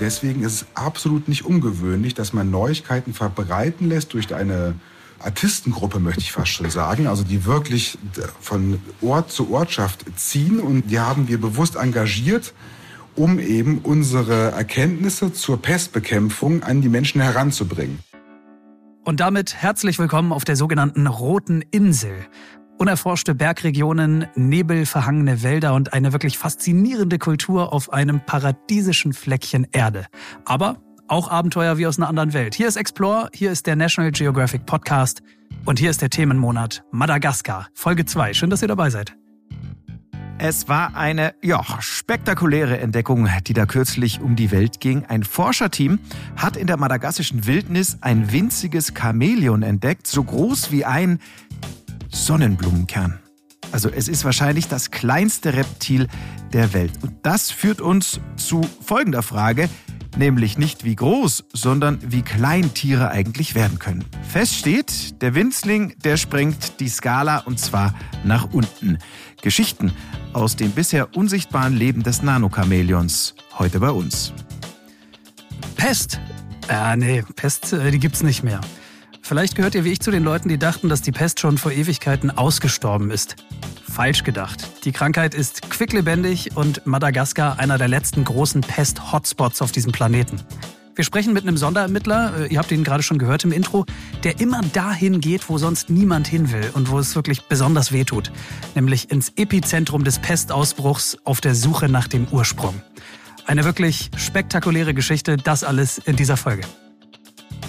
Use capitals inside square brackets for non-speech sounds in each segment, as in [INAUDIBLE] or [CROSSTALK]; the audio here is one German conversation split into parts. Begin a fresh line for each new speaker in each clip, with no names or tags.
Deswegen ist es absolut nicht ungewöhnlich, dass man Neuigkeiten verbreiten lässt durch eine Artistengruppe, möchte ich fast schon sagen, also die wirklich von Ort zu Ortschaft ziehen und die haben wir bewusst engagiert, um eben unsere Erkenntnisse zur Pestbekämpfung an die Menschen heranzubringen.
Und damit herzlich willkommen auf der sogenannten Roten Insel. Unerforschte Bergregionen, nebelverhangene Wälder und eine wirklich faszinierende Kultur auf einem paradiesischen Fleckchen Erde. Aber auch Abenteuer wie aus einer anderen Welt. Hier ist Explore, hier ist der National Geographic Podcast und hier ist der Themenmonat Madagaskar, Folge 2. Schön, dass ihr dabei seid.
Es war eine ja, spektakuläre Entdeckung, die da kürzlich um die Welt ging. Ein Forscherteam hat in der madagassischen Wildnis ein winziges Chamäleon entdeckt, so groß wie ein Sonnenblumenkern. Also es ist wahrscheinlich das kleinste Reptil der Welt. Und das führt uns zu folgender Frage nämlich nicht wie groß, sondern wie klein Tiere eigentlich werden können. Fest steht, der Winzling, der sprengt die Skala und zwar nach unten. Geschichten aus dem bisher unsichtbaren Leben des Nanochamäleons, heute bei uns.
Pest. Äh, nee, Pest, äh, die gibt's nicht mehr. Vielleicht gehört ihr wie ich zu den Leuten, die dachten, dass die Pest schon vor Ewigkeiten ausgestorben ist. Falsch gedacht. Die Krankheit ist quicklebendig und Madagaskar einer der letzten großen Pest-Hotspots auf diesem Planeten. Wir sprechen mit einem Sonderermittler, äh, ihr habt ihn gerade schon gehört im Intro, der immer dahin geht, wo sonst niemand hin will und wo es wirklich besonders weh tut, nämlich ins Epizentrum des Pestausbruchs auf der Suche nach dem Ursprung. Eine wirklich spektakuläre Geschichte, das alles in dieser Folge.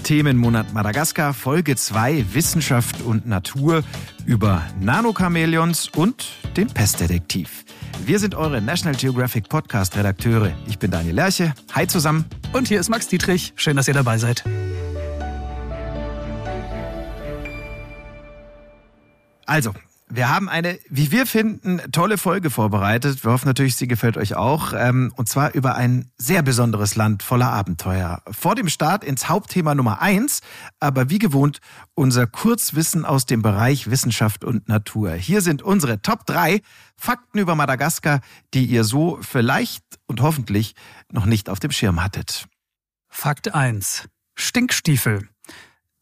Themenmonat Madagaskar, Folge 2 Wissenschaft und Natur über Nanochamäleons und den Pestdetektiv. Wir sind eure National Geographic Podcast Redakteure. Ich bin Daniel Lerche. Hi zusammen.
Und hier ist Max Dietrich. Schön, dass ihr dabei seid.
Also, wir haben eine, wie wir finden, tolle Folge vorbereitet. Wir hoffen natürlich, sie gefällt euch auch. Ähm, und zwar über ein sehr besonderes Land voller Abenteuer. Vor dem Start ins Hauptthema Nummer eins, aber wie gewohnt unser Kurzwissen aus dem Bereich Wissenschaft und Natur. Hier sind unsere Top drei Fakten über Madagaskar, die ihr so vielleicht und hoffentlich noch nicht auf dem Schirm hattet.
Fakt eins: Stinkstiefel.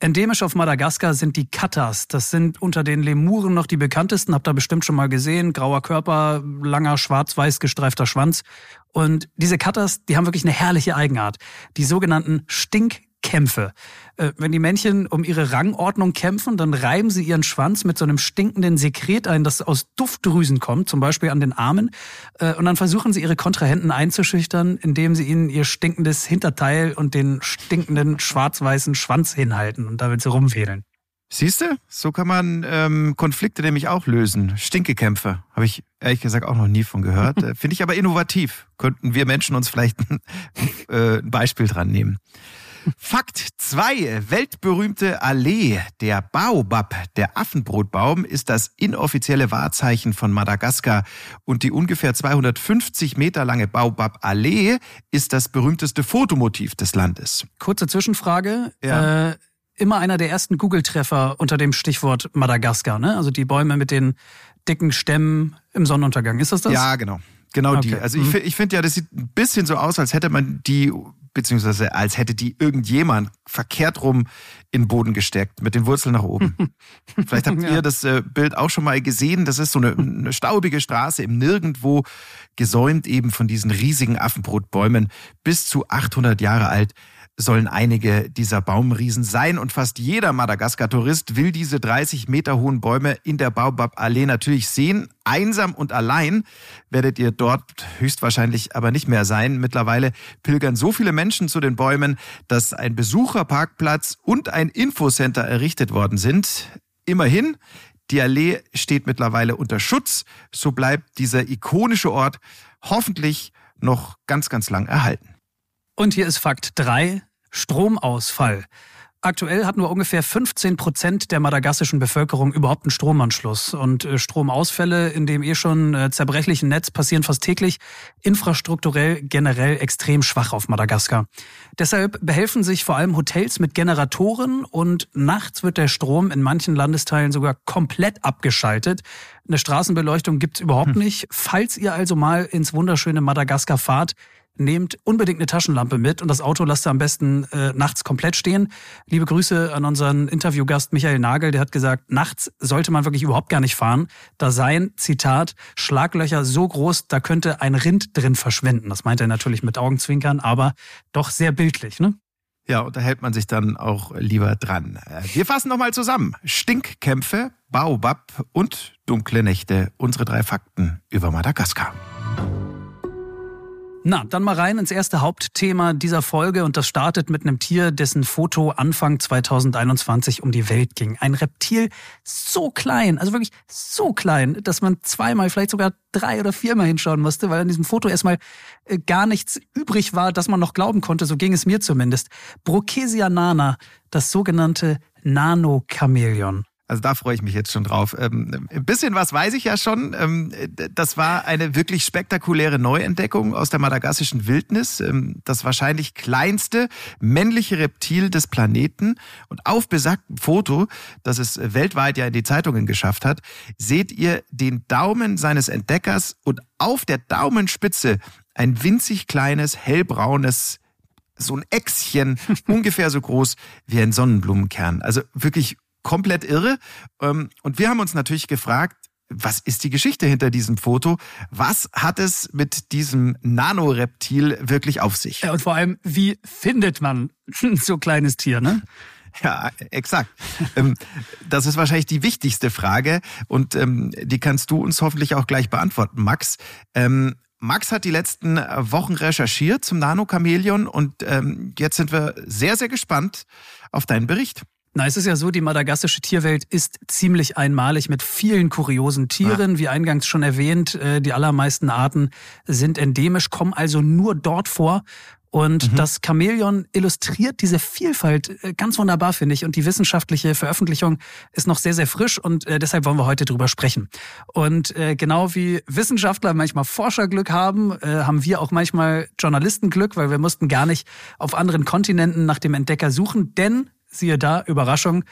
Endemisch auf Madagaskar sind die Katas. Das sind unter den Lemuren noch die bekanntesten. Habt ihr bestimmt schon mal gesehen. Grauer Körper, langer schwarz-weiß gestreifter Schwanz. Und diese Katas, die haben wirklich eine herrliche Eigenart. Die sogenannten Stink Kämpfe. Äh, wenn die Männchen um ihre Rangordnung kämpfen, dann reiben sie ihren Schwanz mit so einem stinkenden Sekret ein, das aus Duftdrüsen kommt, zum Beispiel an den Armen. Äh, und dann versuchen sie ihre Kontrahenten einzuschüchtern, indem sie ihnen ihr stinkendes Hinterteil und den stinkenden schwarz-weißen Schwanz hinhalten und damit sie rumfädeln.
Siehst du, so kann man ähm, Konflikte nämlich auch lösen. Stinkekämpfe. Habe ich ehrlich gesagt auch noch nie von gehört. [LAUGHS] Äh, finde ich aber innovativ. Könnten wir Menschen uns vielleicht ein, [LAUGHS] äh, ein Beispiel dran nehmen. Fakt 2. Weltberühmte Allee. Der Baobab, der Affenbrotbaum, ist das inoffizielle Wahrzeichen von Madagaskar. Und die ungefähr 250 Meter lange Baobab-Allee ist das berühmteste Fotomotiv des Landes.
Kurze Zwischenfrage. Ja. Äh, immer einer der ersten Google-Treffer unter dem Stichwort Madagaskar, ne? Also die Bäume mit den dicken Stämmen im Sonnenuntergang. Ist das das?
Ja, genau. Genau okay. die. Also ich, mhm. ich finde ja, das sieht ein bisschen so aus, als hätte man die beziehungsweise als hätte die irgendjemand verkehrt rum in den Boden gesteckt, mit den Wurzeln nach oben. [LAUGHS] Vielleicht habt ja. ihr das äh, Bild auch schon mal gesehen. Das ist so eine, eine staubige Straße im Nirgendwo, gesäumt eben von diesen riesigen Affenbrotbäumen, bis zu 800 Jahre alt sollen einige dieser Baumriesen sein und fast jeder Madagaskar-Tourist will diese 30 Meter hohen Bäume in der Baobab-Allee natürlich sehen. Einsam und allein werdet ihr dort höchstwahrscheinlich aber nicht mehr sein. Mittlerweile pilgern so viele Menschen zu den Bäumen, dass ein Besucherparkplatz und ein Infocenter errichtet worden sind. Immerhin, die Allee steht mittlerweile unter Schutz. So bleibt dieser ikonische Ort hoffentlich noch ganz, ganz lang erhalten.
Und hier ist Fakt 3. Stromausfall. Aktuell hat nur ungefähr 15 Prozent der madagassischen Bevölkerung überhaupt einen Stromanschluss. Und äh, Stromausfälle in dem eh schon äh, zerbrechlichen Netz passieren fast täglich. Infrastrukturell generell extrem schwach auf Madagaskar. Deshalb behelfen sich vor allem Hotels mit Generatoren und nachts wird der Strom in manchen Landesteilen sogar komplett abgeschaltet. Eine Straßenbeleuchtung gibt's überhaupt hm. nicht. Falls ihr also mal ins wunderschöne Madagaskar fahrt, nehmt unbedingt eine Taschenlampe mit und das Auto lasst ihr am besten äh, nachts komplett stehen. Liebe Grüße an unseren Interviewgast Michael Nagel, der hat gesagt, nachts sollte man wirklich überhaupt gar nicht fahren. Da seien, Zitat, Schlaglöcher so groß, da könnte ein Rind drin verschwinden. Das meint er natürlich mit Augenzwinkern, aber doch sehr bildlich, ne?
Ja, und da hält man sich dann auch lieber dran. Äh, wir fassen nochmal zusammen. Stinkkämpfe, Baobab und dunkle Nächte. Unsere drei Fakten über Madagaskar.
Na, dann mal rein ins erste Hauptthema dieser Folge und das startet mit einem Tier, dessen Foto Anfang 2021 um die Welt ging. Ein Reptil so klein, also wirklich so klein, dass man zweimal, vielleicht sogar drei oder viermal hinschauen musste, weil an diesem Foto erstmal äh, gar nichts übrig war, dass man noch glauben konnte. So ging es mir zumindest. Brokesia nana, das sogenannte Nano-Chamäleon.
Also da freue ich mich jetzt schon drauf. Ähm, ein bisschen was weiß ich ja schon. Ähm, das war eine wirklich spektakuläre Neuentdeckung aus der madagassischen Wildnis. Ähm, das wahrscheinlich kleinste männliche Reptil des Planeten. Und auf besagtem Foto, das es weltweit ja in die Zeitungen geschafft hat, seht ihr den Daumen seines Entdeckers und auf der Daumenspitze ein winzig kleines, hellbraunes so ein Äxchen, [LAUGHS] ungefähr so groß wie ein Sonnenblumenkern. Also wirklich komplett irre. Ähm, und wir haben uns natürlich gefragt, was ist die Geschichte hinter diesem Foto? Was hat es mit diesem Nanoreptil wirklich auf sich?
Ja, und vor allem, wie findet man [LAUGHS] so ein kleines Tier, ne?
Ja, exakt. Ähm, das ist wahrscheinlich die wichtigste Frage und ähm, die kannst du uns hoffentlich auch gleich beantworten, Max. Max hat die letzten Wochen recherchiert zum Nanochamäleon und jetzt sind wir sehr, sehr gespannt auf deinen Bericht.
Na, es ist ja so, die madagassische Tierwelt ist ziemlich einmalig mit vielen kuriosen Tieren. Ja. Wie eingangs schon erwähnt, äh, die allermeisten Arten sind endemisch, kommen also nur dort vor. Und mhm. das Chamäleon illustriert diese Vielfalt äh, ganz wunderbar, finde ich. Und die wissenschaftliche Veröffentlichung ist noch sehr, sehr frisch und äh, deshalb wollen wir heute drüber sprechen. Und genau wie Wissenschaftler manchmal Forscherglück haben, haben wir auch manchmal Journalistenglück, weil wir mussten gar nicht auf anderen Kontinenten nach dem Entdecker suchen, denn siehe da, Überraschung,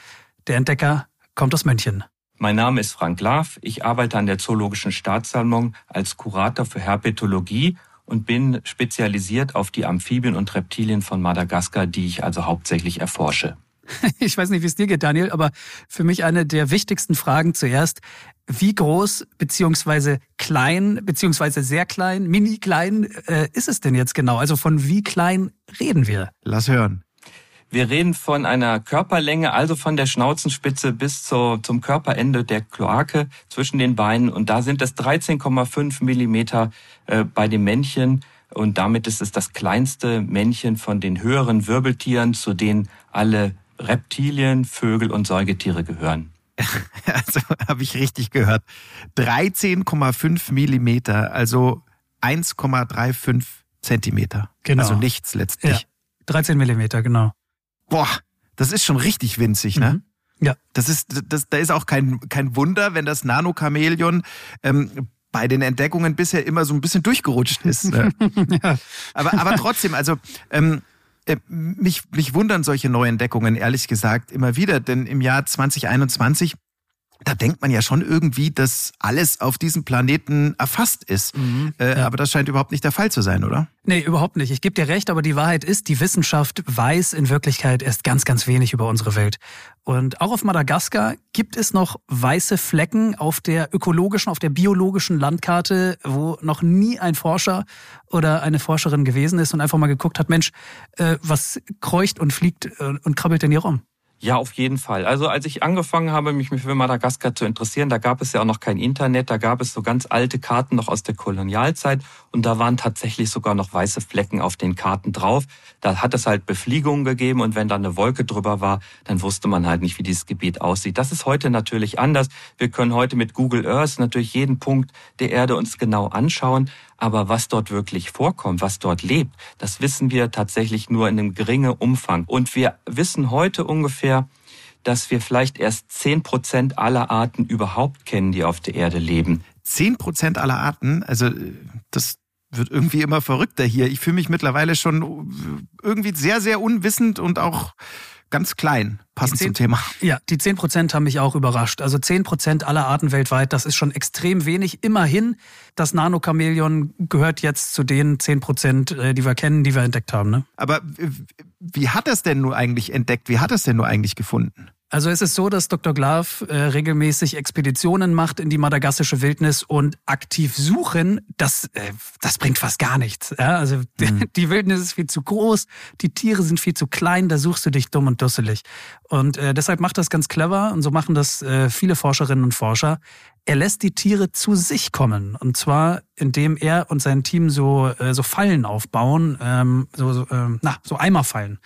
der Entdecker kommt aus München.
Mein Name ist Frank Laff. Ich arbeite an der Zoologischen Staatssammlung als Kurator für Herpetologie und bin spezialisiert auf die Amphibien und Reptilien von Madagaskar, die ich also hauptsächlich erforsche. [LAUGHS]
Ich weiß nicht, wie es dir geht, Daniel, aber für mich eine der wichtigsten Fragen zuerst. Wie groß beziehungsweise klein beziehungsweise sehr klein, mini klein äh, ist es denn jetzt genau? Also von wie klein reden wir?
Lass hören.
Wir reden von einer Körperlänge, also von der Schnauzenspitze bis zu, zum Körperende der Kloake zwischen den Beinen. Und da sind es 13,5 Millimeter äh, bei dem Männchen. Und damit ist es das kleinste Männchen von den höheren Wirbeltieren, zu denen alle Reptilien, Vögel und Säugetiere gehören. [LAUGHS]
Also habe ich richtig gehört. 13,5 Millimeter, also 1,35 Zentimeter. Genau. Also nichts letztlich.
Ja, 13 Millimeter, genau
boah, das ist schon richtig winzig, ne? Mhm.
Ja.
Das ist, das, da ist auch kein, kein Wunder, wenn das Nanochamäleon ähm, bei den Entdeckungen bisher immer so ein bisschen durchgerutscht ist. Ne? [LAUGHS] ja. aber, aber trotzdem, also ähm, äh, mich, mich wundern solche Neuentdeckungen, ehrlich gesagt, immer wieder. Denn im Jahr 2021 da denkt man ja schon irgendwie, dass alles auf diesem Planeten erfasst ist. Mhm, äh, ja. Aber das scheint überhaupt nicht der Fall zu sein, oder?
Nee, überhaupt nicht. Ich gebe dir recht, aber die Wahrheit ist, die Wissenschaft weiß in Wirklichkeit erst ganz, ganz wenig über unsere Welt. Und auch auf Madagaskar gibt es noch weiße Flecken auf der ökologischen, auf der biologischen Landkarte, wo noch nie ein Forscher oder eine Forscherin gewesen ist und einfach mal geguckt hat, Mensch, äh, was kreucht und fliegt äh, und krabbelt denn hier rum?
Ja, auf jeden Fall. Also als ich angefangen habe, mich für Madagaskar zu interessieren, da gab es ja auch noch kein Internet, da gab es so ganz alte Karten noch aus der Kolonialzeit und da waren tatsächlich sogar noch weiße Flecken auf den Karten drauf. Da hat es halt Befliegungen gegeben und wenn da eine Wolke drüber war, dann wusste man halt nicht, wie dieses Gebiet aussieht. Das ist heute natürlich anders. Wir können heute mit Google Earth natürlich jeden Punkt der Erde uns genau anschauen. Aber was dort wirklich vorkommt, was dort lebt, das wissen wir tatsächlich nur in einem geringen Umfang. Und wir wissen heute ungefähr, dass wir vielleicht erst zehn Prozent aller Arten überhaupt kennen, die auf der Erde leben.
Zehn Prozent aller Arten? Also das wird irgendwie immer verrückter hier. Ich fühle mich mittlerweile schon irgendwie sehr, sehr unwissend und auch ganz klein, passend 10, zum Thema.
Ja, die 10 Prozent haben mich auch überrascht. Also 10 Prozent aller Arten weltweit, das ist schon extrem wenig. Immerhin, das Nanochamäleon gehört jetzt zu den 10 Prozent, äh, die wir kennen, die wir entdeckt haben. Ne?
Aber wie hat es denn nur eigentlich entdeckt? Wie hat es denn nur eigentlich gefunden?
Also es ist so, dass Dr. Glav äh, regelmäßig Expeditionen macht in die madagassische Wildnis und aktiv suchen, das, äh, das bringt fast gar nichts. Ja? Also mhm. [LAUGHS] die Wildnis ist viel zu groß, die Tiere sind viel zu klein, da suchst du dich dumm und dusselig. Und äh, deshalb macht das ganz clever und so machen das äh, viele Forscherinnen und Forscher. Er lässt die Tiere zu sich kommen und zwar indem er und sein Team so äh, so Fallen aufbauen, ähm, so, so äh, na so Eimerfallen,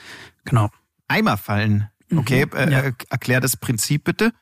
genau.
Eimerfallen. Okay, mhm. äh, ja. erklär das Prinzip bitte.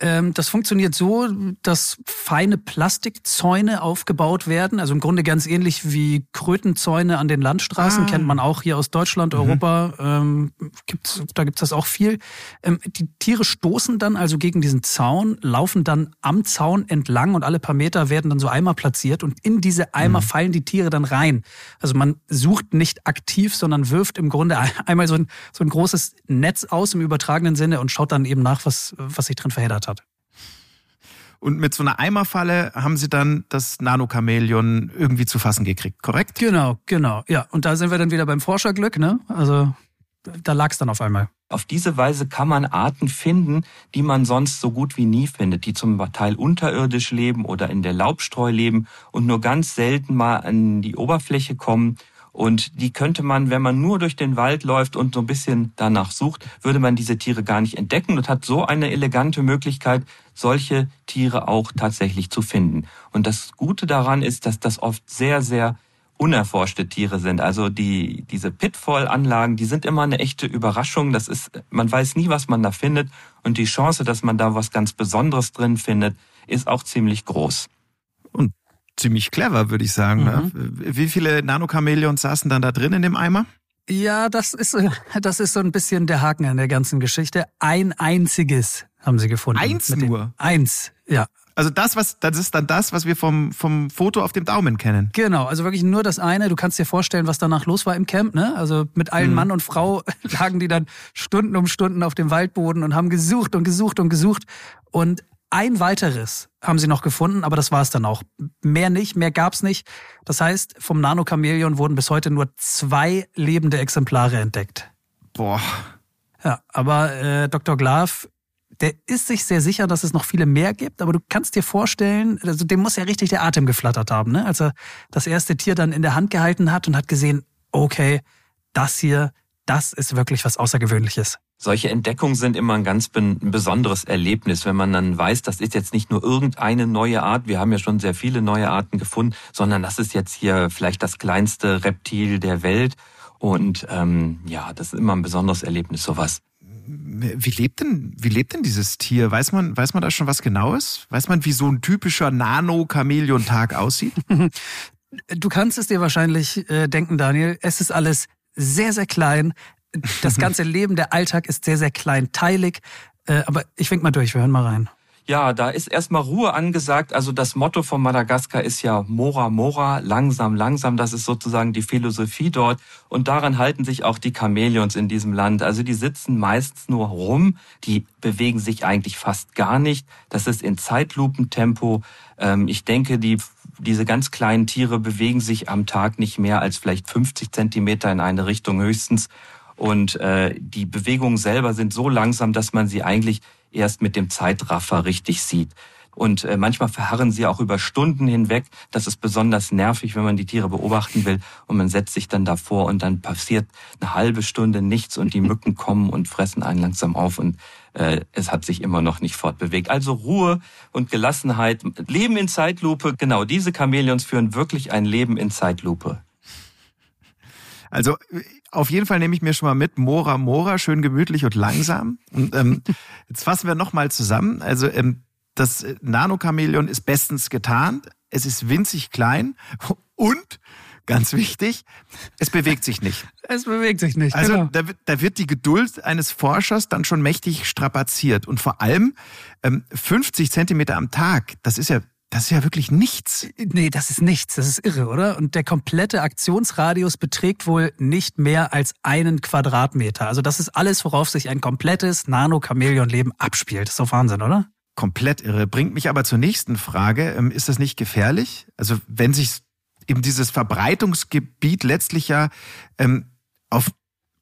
Ähm, das funktioniert so, dass feine Plastikzäune aufgebaut werden. Also im Grunde ganz ähnlich wie Krötenzäune an den Landstraßen, ah. kennt man auch hier aus Deutschland, mhm. Europa. Ähm, gibt's, da gibt's das auch viel. Ähm, die Tiere stoßen dann also gegen diesen Zaun, laufen dann am Zaun entlang und alle paar Meter werden dann so Eimer platziert und in diese Eimer mhm. fallen die Tiere dann rein. Also man sucht nicht aktiv, sondern wirft im Grunde einmal so ein, so ein großes Netz aus im übertragenen Sinne und schaut dann eben nach, was, was sich drin verheddert hat.
Und mit so einer Eimerfalle haben sie dann das Nanochamäleon irgendwie zu fassen gekriegt, korrekt?
Genau, genau. Ja, und da sind wir dann wieder beim Forscherglück, ne? Also da lag es dann auf einmal.
Auf diese Weise kann man Arten finden, die man sonst so gut wie nie findet, die zum Teil unterirdisch leben oder in der Laubstreu leben und nur ganz selten mal an die Oberfläche kommen und die könnte man, wenn man nur durch den Wald läuft und so ein bisschen danach sucht, würde man diese Tiere gar nicht entdecken und hat so eine elegante Möglichkeit, solche Tiere auch tatsächlich zu finden. Und das Gute daran ist, dass das oft sehr, sehr unerforschte Tiere sind. Also die, diese Pitfall-Anlagen, die sind immer eine echte Überraschung. Das ist, man weiß nie, was man da findet. Und die Chance, dass man da was ganz Besonderes drin findet, ist auch ziemlich groß.
Und ziemlich clever, würde ich sagen. Ne? Mhm. Ne? Wie viele Nanochamäleons saßen dann da drin in dem Eimer?
Ja, das ist, [LAUGHS] das ist so ein bisschen der Haken an der ganzen Geschichte. Ein einziges haben sie gefunden.
Eins nur?
Eins, ja.
Also das, was, das ist dann das, was wir vom, vom Foto auf dem Daumen kennen.
Genau, also wirklich nur das eine. Du kannst dir vorstellen, was danach los war im Camp, ne? Also mit allen mhm. Mann und Frau [LAUGHS] lagen die dann Stunden um Stunden auf dem Waldboden und haben gesucht und gesucht und gesucht. Und ein weiteres haben sie noch gefunden, aber das war es dann auch. Mehr nicht, mehr gab's nicht. Das heißt, vom Nanochamäleon wurden bis heute nur zwei lebende Exemplare entdeckt.
Boah.
Ja, aber äh, Dr. Glav, der ist sich sehr sicher, dass es noch viele mehr gibt, aber du kannst dir vorstellen, also dem muss ja richtig der Atem geflattert haben, ne? als er das erste Tier dann in der Hand gehalten hat und hat gesehen, okay, das hier, das ist wirklich was Außergewöhnliches.
Solche Entdeckungen sind immer ein ganz besonderes Erlebnis, wenn man dann weiß, das ist jetzt nicht nur irgendeine neue Art, wir haben ja schon sehr viele neue Arten gefunden, sondern das ist jetzt hier vielleicht das kleinste Reptil der Welt. Und ähm, ja, das ist immer ein besonderes Erlebnis, sowas.
Wie lebt denn, wie lebt denn dieses Tier? Weiß man, weiß man da schon was Genaues? Weiß man, wie so ein typischer Nano-Chamäleon-Tag aussieht? [LAUGHS]
Du kannst es dir wahrscheinlich äh, denken, Daniel. Es ist alles sehr, sehr klein, das [LAUGHS] ganze Leben, der Alltag ist sehr, sehr kleinteilig. Äh, aber ich wink mal durch, wir hören mal rein.
Ja, da ist erstmal Ruhe angesagt. Also das Motto von Madagaskar ist ja Mora Mora, langsam, langsam. Das ist sozusagen die Philosophie dort. Und daran halten sich auch die Chamäleons in diesem Land. Also die sitzen meistens nur rum. Die bewegen sich eigentlich fast gar nicht. Das ist in Zeitlupentempo. Ähm, ich denke, die diese ganz kleinen Tiere bewegen sich am Tag nicht mehr als vielleicht 50 Zentimeter in eine Richtung höchstens. Und äh, die Bewegungen selber sind so langsam, dass man sie eigentlich erst mit dem Zeitraffer richtig sieht. Und äh, manchmal verharren sie auch über Stunden hinweg. Das ist besonders nervig, wenn man die Tiere beobachten will. Und man setzt sich dann davor und dann passiert eine halbe Stunde nichts und die Mücken kommen und fressen einen langsam auf und äh, es hat sich immer noch nicht fortbewegt. Also Ruhe und Gelassenheit, Leben in Zeitlupe. Genau, diese Chamäleons führen wirklich ein Leben in Zeitlupe.
Also auf jeden Fall nehme ich mir schon mal mit Mora Mora, schön gemütlich und langsam. Und ähm, [LAUGHS] jetzt fassen wir nochmal zusammen. Also ähm, das Nanochamäleon ist bestens getarnt, es ist winzig klein [LAUGHS] und ganz wichtig, es bewegt sich nicht. [LAUGHS]
Es bewegt sich nicht.
Also genau. da, da, wird die Geduld eines Forschers dann schon mächtig strapaziert. Und vor allem ähm, 50 Zentimeter am Tag, das ist ja Das ist ja wirklich nichts.
Nee, das ist nichts. Das ist irre, oder? Und der komplette Aktionsradius beträgt wohl nicht mehr als einen Quadratmeter. Also das ist alles, worauf sich ein komplettes Nano-Chamäleon-Leben abspielt. Das ist doch Wahnsinn, oder?
Komplett irre. Bringt mich aber zur nächsten Frage. Ähm, ist das nicht gefährlich? Also wenn sich eben dieses Verbreitungsgebiet letztlich ja ähm, auf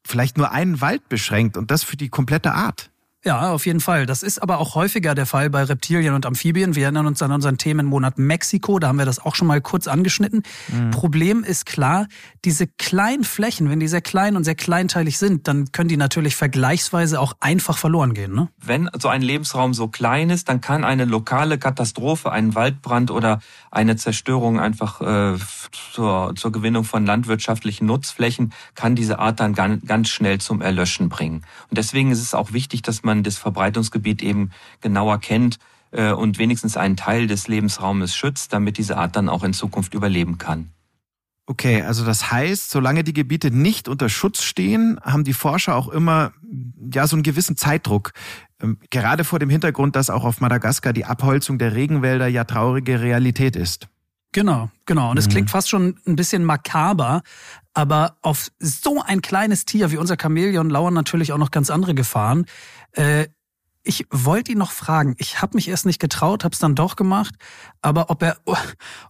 vielleicht nur einen Wald beschränkt und das für die komplette Art.
Ja, auf jeden Fall. Das ist aber auch häufiger der Fall bei Reptilien und Amphibien. Wir erinnern uns an unseren Themenmonat Mexiko, da haben wir das auch schon mal kurz angeschnitten. Mhm. Problem ist klar, diese kleinen Flächen, wenn die sehr klein und sehr kleinteilig sind, dann können die natürlich vergleichsweise auch einfach verloren gehen. Ne?
Wenn so ein Lebensraum so klein ist, dann kann eine lokale Katastrophe, ein Waldbrand oder eine Zerstörung einfach äh, zur, zur Gewinnung von landwirtschaftlichen Nutzflächen, kann diese Art dann ganz, ganz schnell zum Erlöschen bringen. Und deswegen ist es auch wichtig, dass man man das Verbreitungsgebiet eben genauer kennt äh, und wenigstens einen Teil des Lebensraumes schützt, damit diese Art dann auch in Zukunft überleben kann.
Okay, also das heißt, solange die Gebiete nicht unter Schutz stehen, haben die Forscher auch immer ja so einen gewissen Zeitdruck. Ähm, gerade vor dem Hintergrund, dass auch auf Madagaskar die Abholzung der Regenwälder ja traurige Realität ist.
Genau, genau. Und es mhm. klingt fast schon ein bisschen makaber, aber auf so ein kleines Tier wie unser Chamäleon lauern natürlich auch noch ganz andere Gefahren. Äh, ich wollte ihn noch fragen. Ich habe mich erst nicht getraut, habe es dann doch gemacht. Aber ob er,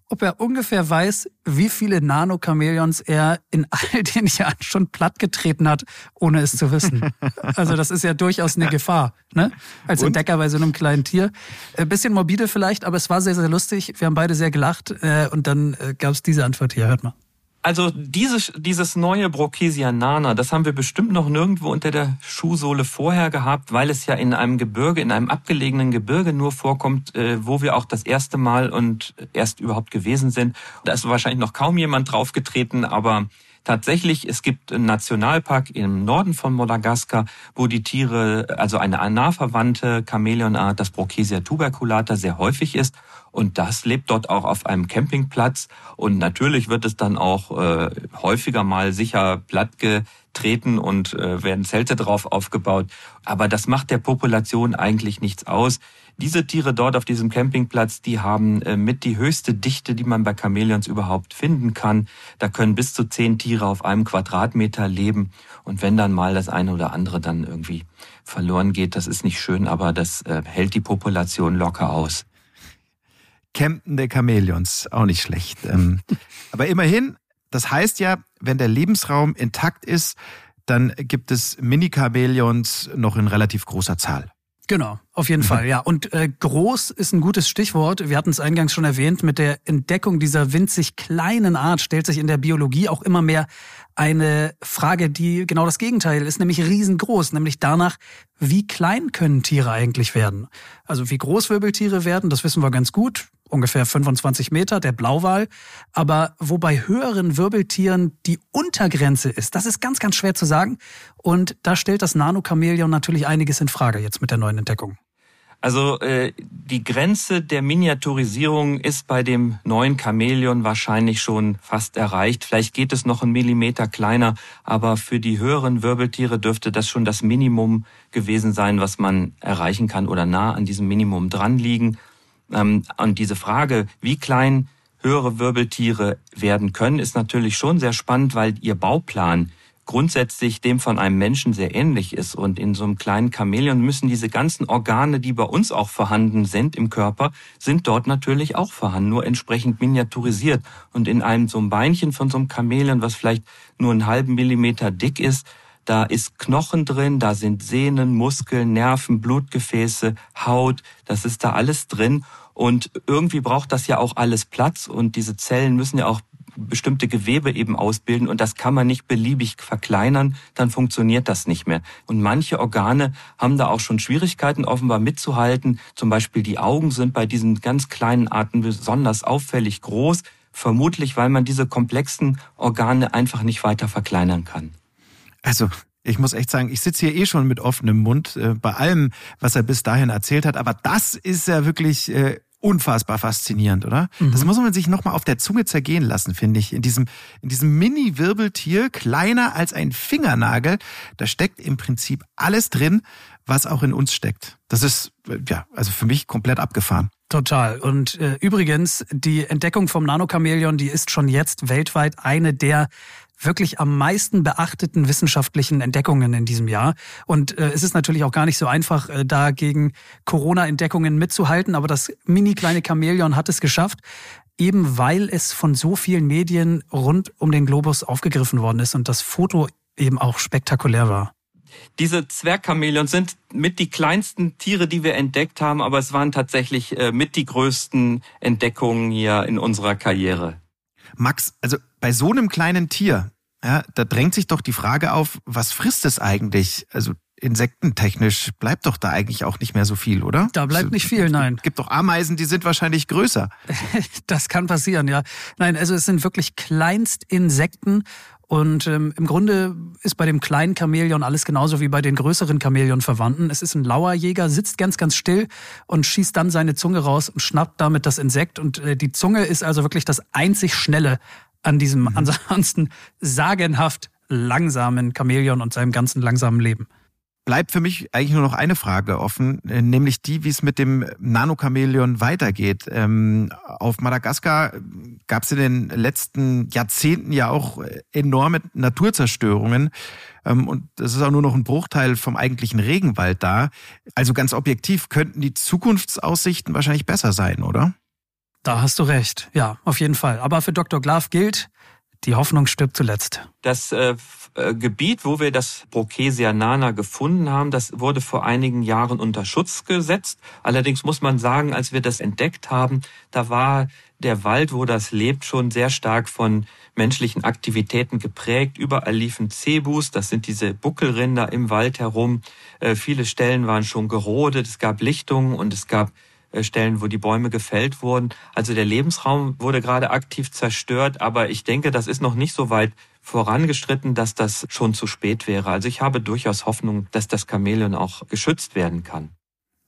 ob er ungefähr weiß, wie viele Nano-Chamäleons er in all [LAUGHS] den Jahren schon plattgetreten hat, ohne es zu wissen. Also das ist ja durchaus eine Gefahr, ne? Als Entdecker bei so einem kleinen Tier. Ein äh, bisschen morbide vielleicht, aber es war sehr, sehr lustig. Wir haben beide sehr gelacht äh, und dann äh, gab es diese Antwort hier. Hört mal.
Also dieses, dieses neue Brochesia nana, das haben wir bestimmt noch nirgendwo unter der Schuhsohle vorher gehabt, weil es ja in einem Gebirge, in einem abgelegenen Gebirge nur vorkommt, äh, wo wir auch das erste Mal und erst überhaupt gewesen sind. Da ist wahrscheinlich noch kaum jemand draufgetreten, aber Tatsächlich, es gibt einen Nationalpark im Norden von Madagaskar, wo die Tiere, also eine nah verwandte Chamäleonart, das Brochesia tuberculata, sehr häufig ist. Und das lebt dort auch auf einem Campingplatz. Und natürlich wird es dann auch äh, häufiger mal sicher plattgetreten und äh, werden Zelte drauf aufgebaut. Aber das macht der Population eigentlich nichts aus. Diese Tiere dort auf diesem Campingplatz, die haben äh, mit die höchste Dichte, die man bei Chamäleons überhaupt finden kann. Da können bis zu zehn Tiere auf einem Quadratmeter leben. Und wenn dann mal das eine oder andere dann irgendwie verloren geht, das ist nicht schön, aber das äh, hält die Population locker aus.
Campende Chamäleons, auch nicht schlecht. Ähm, [LAUGHS] aber immerhin, das heißt ja, wenn der Lebensraum intakt ist, dann gibt es Mini-Chamäleons noch in relativ großer Zahl.
Genau, auf jeden mhm. Fall, ja. Und äh, groß ist ein gutes Stichwort. Wir hatten es eingangs schon erwähnt. Mit der Entdeckung dieser winzig kleinen Art stellt sich in der Biologie auch immer mehr eine Frage, die genau das Gegenteil ist, nämlich riesengroß, nämlich danach, wie klein können Tiere eigentlich werden? Also wie groß Wirbeltiere werden, das wissen wir ganz gut ungefähr 25 Meter, der Blauwal. Aber wo bei höheren Wirbeltieren die Untergrenze ist, das ist ganz, ganz schwer zu sagen. Und da stellt das Nanochamäleon natürlich einiges in Frage jetzt mit der neuen Entdeckung.
Also äh, die Grenze der Miniaturisierung ist bei dem neuen Chamäleon wahrscheinlich schon fast erreicht. Vielleicht geht es noch einen Millimeter kleiner, aber für die höheren Wirbeltiere dürfte das schon das Minimum gewesen sein, was man erreichen kann oder nah an diesem Minimum dran liegen. Ähm, und diese Frage, wie klein höhere Wirbeltiere werden können, ist natürlich schon sehr spannend, weil ihr Bauplan grundsätzlich dem von einem Menschen sehr ähnlich ist. Und in so einem kleinen Chamäleon müssen diese ganzen Organe, die bei uns auch vorhanden sind im Körper, sind dort natürlich auch vorhanden, nur entsprechend miniaturisiert. Und in einem so einem Beinchen von so einem Chamäleon, was vielleicht nur einen halben Millimeter dick ist, da ist Knochen drin, da sind Sehnen, Muskeln, Nerven, Blutgefäße, Haut, das ist da alles drin. Und irgendwie braucht das ja auch alles Platz und diese Zellen müssen ja auch bestimmte Gewebe eben ausbilden und das kann man nicht beliebig verkleinern, dann funktioniert das nicht mehr. Und manche Organe haben da auch schon Schwierigkeiten offenbar mitzuhalten. Zum Beispiel die Augen sind bei diesen ganz kleinen Arten besonders auffällig groß, vermutlich weil man diese komplexen Organe einfach nicht weiter verkleinern kann.
Also ich muss echt sagen, ich sitze hier eh schon mit offenem Mund äh, bei allem, was er bis dahin erzählt hat. Aber das ist ja wirklich äh, unfassbar faszinierend, oder? Mhm. Das muss man sich nochmal auf der Zunge zergehen lassen, finde ich. In diesem, in diesem Mini-Wirbeltier, kleiner als ein Fingernagel, da steckt im Prinzip alles drin, was auch in uns steckt. Das ist, äh, ja, also für mich komplett abgefahren.
Total. Und äh, übrigens, die Entdeckung vom Nanochamäleon, die ist schon jetzt weltweit eine der wirklich am meisten beachteten wissenschaftlichen Entdeckungen in diesem Jahr. Und äh, es ist natürlich auch gar nicht so einfach, äh, da gegen Corona-Entdeckungen mitzuhalten, aber das mini kleine Chamäleon hat es geschafft, eben weil es von so vielen Medien rund um den Globus aufgegriffen worden ist und das Foto eben auch spektakulär war.
Diese Zwergchamäleons sind mit die kleinsten Tiere, die wir entdeckt haben, aber es waren tatsächlich äh, mit die größten Entdeckungen hier in unserer Karriere.
Max, also bei so einem kleinen Tier, ja, da drängt sich doch die Frage auf, was frisst es eigentlich? Also insektentechnisch bleibt doch da eigentlich auch nicht mehr so viel, oder?
Da bleibt also, nicht viel, nein.
Es gibt doch Ameisen, die sind wahrscheinlich größer. [LAUGHS]
das kann passieren, ja. Nein, also es sind wirklich Kleinstinsekten und ähm, im Grunde ist bei dem kleinen Chamäleon alles genauso wie bei den größeren Chamäleon-Verwandten. Es ist ein Lauerjäger, sitzt ganz, ganz still und schießt dann seine Zunge raus und schnappt damit das Insekt. Und äh, die Zunge ist also wirklich das einzig Schnelle an diesem mhm. [LAUGHS] ansonsten sagenhaft langsamen Chamäleon und seinem ganzen langsamen Leben
bleibt für mich eigentlich nur noch eine Frage offen, äh, nämlich die, wie es mit dem Nanochamäleon weitergeht. Ähm, auf Madagaskar gab es in den letzten Jahrzehnten ja auch enorme Naturzerstörungen. Ähm, und das ist auch nur noch ein Bruchteil vom eigentlichen Regenwald da. Also ganz objektiv könnten die Zukunftsaussichten wahrscheinlich besser sein, oder?
Da hast du recht. Ja, auf jeden Fall. Aber für Dr. Glaf gilt, die Hoffnung stirbt zuletzt.
Das äh, äh, Gebiet, wo wir das Brokesia nana gefunden haben, das wurde vor einigen Jahren unter Schutz gesetzt. Allerdings muss man sagen, als wir das entdeckt haben, da war der Wald, wo das lebt, schon sehr stark von menschlichen Aktivitäten geprägt. Überall liefen Cebus, das sind diese Buckelrinder im Wald herum. Äh, viele Stellen waren schon gerodet, es gab Lichtungen und es gab äh, Stellen, wo die Bäume gefällt wurden. Also der Lebensraum wurde gerade aktiv zerstört, aber ich denke, das ist noch nicht so weit vorangestritten, dass das schon zu spät wäre. Also ich habe durchaus Hoffnung, dass das Chamäleon auch geschützt werden kann.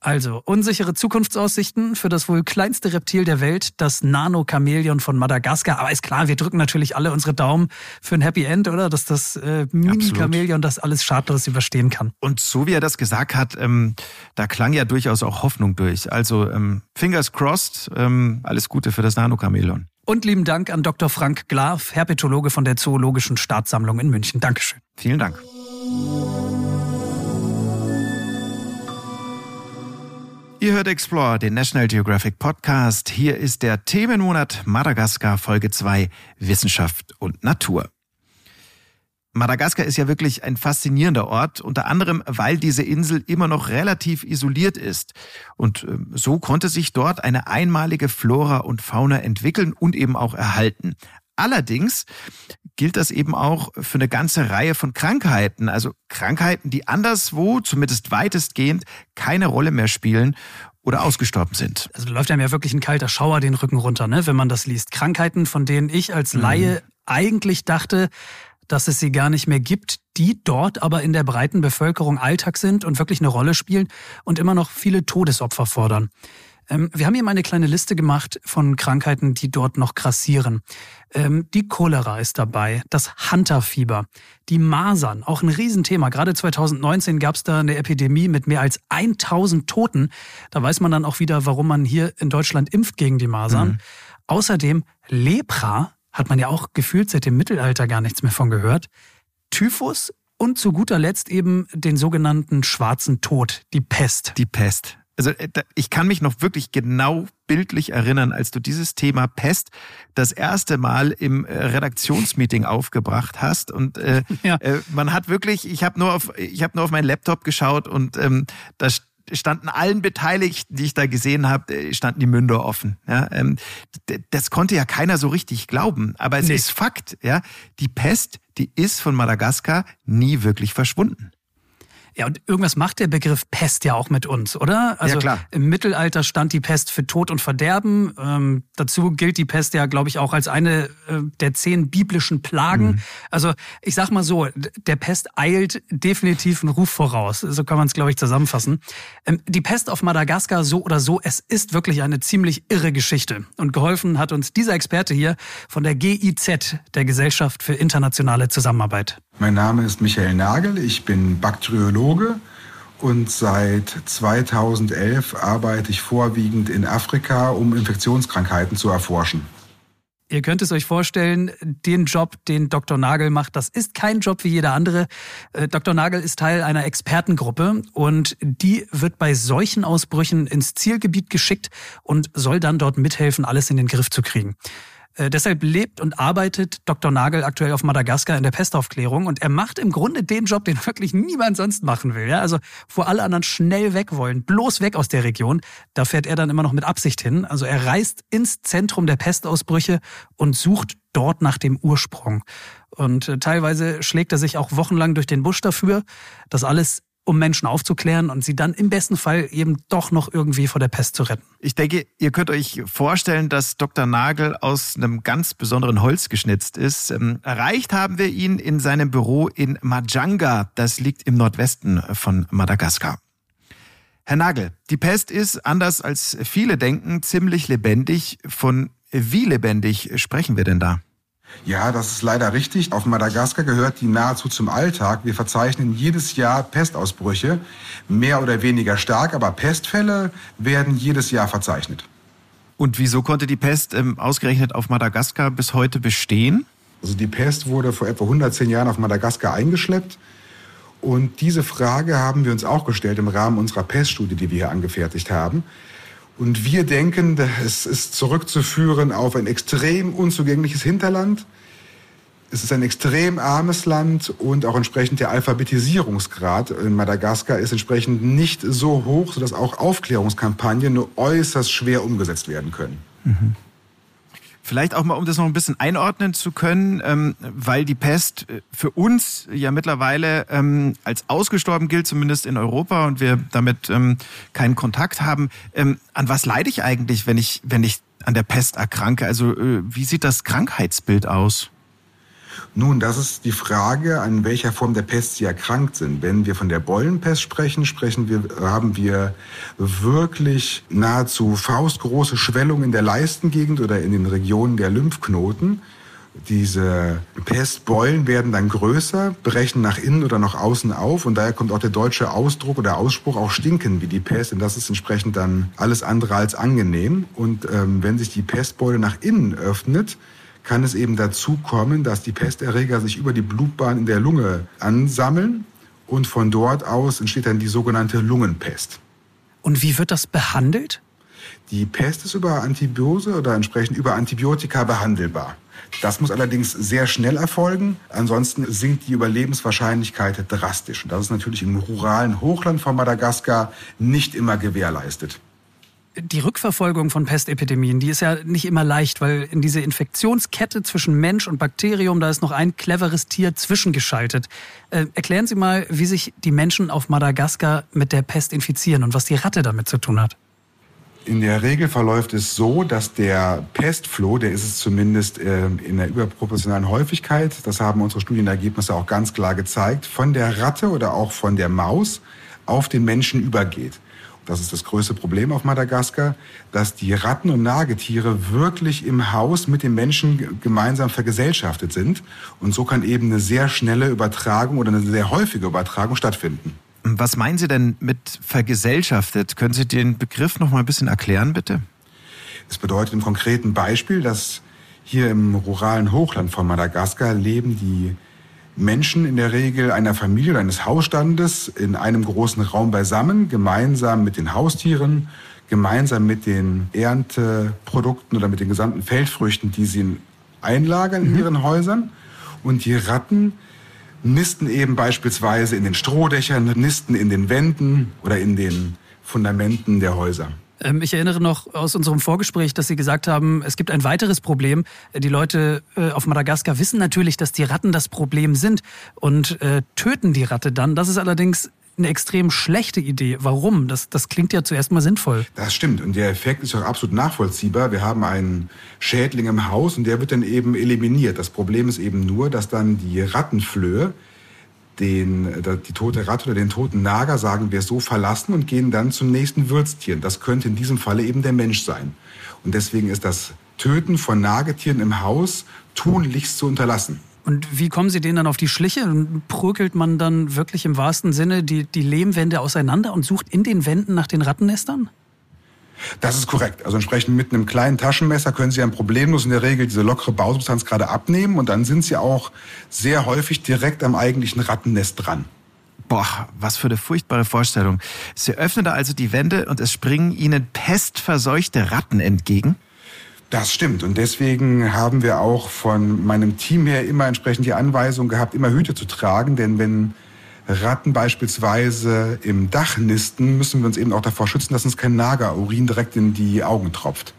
Also, unsichere Zukunftsaussichten für das wohl kleinste Reptil der Welt, das Nano-Chamäleon von Madagaskar. Aber ist klar, wir drücken natürlich alle unsere Daumen für ein Happy End, oder? Dass das äh, Mini-Chamäleon das alles schadlos überstehen kann.
Und so wie er das gesagt hat, ähm, da klang ja durchaus auch Hoffnung durch. Also, ähm, fingers crossed, ähm, alles Gute für das Nano-Chamäleon.
Und lieben Dank an Dr. Frank Glaf, Herpetologe von der Zoologischen Staatssammlung in München. Dankeschön.
Vielen Dank. Ihr hört Explore, den National Geographic Podcast. Hier ist der Themenmonat Madagaskar Folge 2 Wissenschaft und Natur. Madagaskar ist ja wirklich ein faszinierender Ort, unter anderem, weil diese Insel immer noch relativ isoliert ist. Und ähm, so konnte sich dort eine einmalige Flora und Fauna entwickeln und eben auch erhalten. Allerdings gilt das eben auch für eine ganze Reihe von Krankheiten, also Krankheiten, die anderswo, zumindest weitestgehend, keine Rolle mehr spielen oder ausgestorben sind.
Also läuft einem ja wirklich ein kalter Schauer den Rücken runter, ne, wenn man das liest. Krankheiten, von denen ich als mhm. Laie mhm. eigentlich dachte, dass es sie gar nicht mehr gibt, die dort aber in der breiten Bevölkerung Alltag sind und wirklich eine Rolle spielen und immer noch viele Todesopfer fordern. Ähm, wir haben hier mal eine kleine Liste gemacht von Krankheiten, die dort noch grassieren. Ähm, die Cholera ist dabei, das Hunterfieber, die Masern, auch ein Riesenthema. Gerade 2019 gab es da eine Epidemie mit mehr als 1000 Toten. Da weiß man dann auch wieder, warum man hier in Deutschland impft gegen die Masern. Mhm. Außerdem Lepra, hat man ja auch gefühlt seit dem Mittelalter gar nichts mehr von gehört. Typhus und zu guter Letzt eben den sogenannten schwarzen Tod, die Pest.
Die Pest. Also äh, ich kann mich noch wirklich genau bildlich erinnern, als du dieses Thema Pest das erste Mal im äh, Redaktionsmeeting aufgebracht hast und äh, [LAUGHS] ja. äh, man hat wirklich, ich habe nur auf, ich habe nur auf meinen Laptop geschaut und ähm, da standen allen Beteiligten, die ich da gesehen habe, standen die Münder offen. Ja, ähm, das konnte ja keiner so richtig glauben, aber es nee. ist Fakt. Ja, die Pest, die ist von Madagaskar nie wirklich verschwunden.
Ja, und irgendwas macht der Begriff Pest ja auch mit uns, oder? Also
ja, klar.
im Mittelalter stand die Pest für Tod und Verderben. Ähm, dazu gilt die Pest ja, glaube ich, auch als eine äh, der zehn biblischen Plagen. Mhm. Also ich sag mal so, der Pest eilt definitiv einen Ruf voraus. So kann man es, glaube ich, zusammenfassen. Ähm, die Pest auf Madagaskar, so oder so, es ist wirklich eine ziemlich irre Geschichte. Und geholfen hat uns dieser Experte hier von der GIZ, der Gesellschaft für internationale Zusammenarbeit.
Mein Name ist Michael Nagel, ich bin Bakteriologe und seit 2011 arbeite ich vorwiegend in Afrika, um Infektionskrankheiten zu erforschen.
Ihr könnt es euch vorstellen, den Job, den Dr. Nagel macht, das ist kein Job wie jeder andere. Äh, Dr. Nagel ist Teil einer Expertengruppe und die wird bei solchen Ausbrüchen ins Zielgebiet geschickt und soll dann dort mithelfen, alles in den Griff zu kriegen. Äh, deshalb lebt und arbeitet Dr. Nagel aktuell auf Madagaskar in der Pestaufklärung und er macht im Grunde den Job, den [LAUGHS] wirklich niemand sonst machen will. Ja? Also wo alle anderen schnell weg wollen, bloß weg aus der Region, da fährt er dann immer noch mit Absicht hin. Also er reist ins Zentrum der Pestausbrüche und sucht dort nach dem Ursprung. Und äh, teilweise schlägt er sich auch wochenlang durch den Busch dafür. Das alles um Menschen aufzuklären und sie dann im besten Fall eben doch noch irgendwie vor der Pest zu retten.
Ich denke, ihr könnt euch vorstellen, dass Dr. Nagel aus einem ganz besonderen Holz geschnitzt ist. Ähm, erreicht haben wir ihn in seinem Büro in Majanga. Das liegt im Nordwesten von Madagaskar. Herr Nagel, die Pest ist, anders als viele denken, ziemlich lebendig. Von wie lebendig sprechen wir denn da?
Ja, das ist leider richtig. Auf Madagaskar gehört die nahezu zum Alltag. Wir verzeichnen jedes Jahr Pestausbrüche, mehr oder weniger stark, aber Pestfälle werden jedes Jahr verzeichnet.
Und wieso konnte die Pest ähm, ausgerechnet auf Madagaskar bis heute bestehen?
Also die Pest wurde vor etwa 110 Jahren auf Madagaskar eingeschleppt. Und diese Frage haben wir uns auch gestellt im Rahmen unserer Peststudie, die wir hier angefertigt haben. Und wir denken, es ist zurückzuführen auf ein extrem unzugängliches Hinterland. Es ist ein extrem armes Land und auch entsprechend der Alphabetisierungsgrad in Madagaskar ist entsprechend nicht so hoch, sodass auch Aufklärungskampagnen nur äußerst schwer umgesetzt werden können. Mhm.
Vielleicht auch mal, um das noch ein bisschen einordnen zu können, ähm, weil die Pest äh, für uns ja mittlerweile ähm, als ausgestorben gilt, zumindest in Europa, und wir damit ähm, keinen Kontakt haben. Ähm, an was leide ich eigentlich, wenn ich, wenn ich an der Pest erkranke? Also äh, wie sieht das Krankheitsbild aus?
Nun, das ist die Frage, an welcher Form der Pest Sie erkrankt sind. Wenn wir von der Beulenpest sprechen, sprechen wir, haben wir wirklich nahezu faustgroße Schwellungen in der Leistengegend oder in den Regionen der Lymphknoten. Diese Pestbeulen werden dann größer, brechen nach innen oder nach außen auf und daher kommt auch der deutsche Ausdruck oder Ausspruch auch stinken wie die Pest, denn das ist entsprechend dann alles andere als angenehm. Und ähm, wenn sich die Pestbeule nach innen öffnet, kann es eben dazu kommen, dass die Pesterreger sich über die Blutbahn in der Lunge ansammeln und von dort aus entsteht dann die sogenannte Lungenpest.
Und wie wird das behandelt?
Die Pest ist über Antibiose oder entsprechend über Antibiotika behandelbar. Das muss allerdings sehr schnell erfolgen, ansonsten sinkt die Überlebenswahrscheinlichkeit drastisch. Und das ist natürlich im ruralen Hochland von Madagaskar nicht immer gewährleistet
die Rückverfolgung von Pestepidemien, die ist ja nicht immer leicht, weil in diese Infektionskette zwischen Mensch und Bakterium, da ist noch ein cleveres Tier zwischengeschaltet. Äh, erklären Sie mal, wie sich die Menschen auf Madagaskar mit der Pest infizieren und was die Ratte damit zu tun hat.
In der Regel verläuft es so, dass der Pestfloh, der ist es zumindest äh, in der überproportionalen Häufigkeit, das haben unsere Studienergebnisse auch ganz klar gezeigt, von der Ratte oder auch von der Maus auf den Menschen übergeht das ist das größte Problem auf Madagaskar, dass die Ratten und Nagetiere wirklich im Haus mit den Menschen gemeinsam vergesellschaftet sind. Und so kann eben eine sehr schnelle Übertragung oder eine sehr häufige Übertragung stattfinden.
Was meinen Sie denn mit vergesellschaftet? Können Sie den Begriff noch mal ein bisschen erklären, bitte?
Es bedeutet im konkreten Beispiel, dass hier im ruralen Hochland von Madagaskar leben die Menschen in der Regel einer Familie oder eines Hausstandes in einem großen Raum beisammen, gemeinsam mit den Haustieren, gemeinsam mit den Ernteprodukten oder mit den gesamten Feldfrüchten, die sie einlagern in mhm. ihren Häusern. Und die Ratten nisten eben beispielsweise in den Strohdächern, nisten in den Wänden oder in den Fundamenten der Häuser.
Ähm, ich erinnere noch aus unserem Vorgespräch, dass Sie gesagt haben, es gibt ein weiteres Problem. Die Leute äh, auf Madagaskar wissen natürlich, dass die Ratten das Problem sind und äh, töten die Ratte dann. Das ist allerdings eine extrem schlechte Idee. Warum? Das, das klingt ja zuerst mal sinnvoll.
Das stimmt. Und der Effekt ist auch absolut nachvollziehbar. Wir haben einen Schädling im Haus und der wird dann eben eliminiert. Das Problem ist eben nur, dass dann die Rattenflöhe den, die tote Ratte oder den toten Nager, sagen wir so, verlassen und gehen dann zum nächsten Würztier. Das könnte in diesem Falle eben der Mensch sein. Und deswegen ist das Töten von Nagetieren im Haus tunlichst zu unterlassen.
Und wie kommen Sie denen dann auf die Schliche? Prügelt man dann wirklich im wahrsten Sinne die, die Lehmwände auseinander und sucht in den Wänden nach den Rattennestern?
Das ist korrekt. Also entsprechend mit einem kleinen Taschenmesser können Sie dann problemlos in der Regel diese lockere Bausubstanz gerade abnehmen und dann sind Sie auch sehr häufig direkt am eigentlichen Rattennest dran.
Boah, was für eine furchtbare Vorstellung. Sie öffnen da also die Wände und es springen Ihnen pestverseuchte Ratten entgegen?
Das stimmt. Und deswegen haben wir auch von meinem Team her immer entsprechend die Anweisung gehabt, immer Hüte zu tragen. Denn wenn Ratten beispielsweise im Dach nisten, müssen wir uns eben auch davor schützen, dass uns kein Nagerurin direkt in die Augen tropft.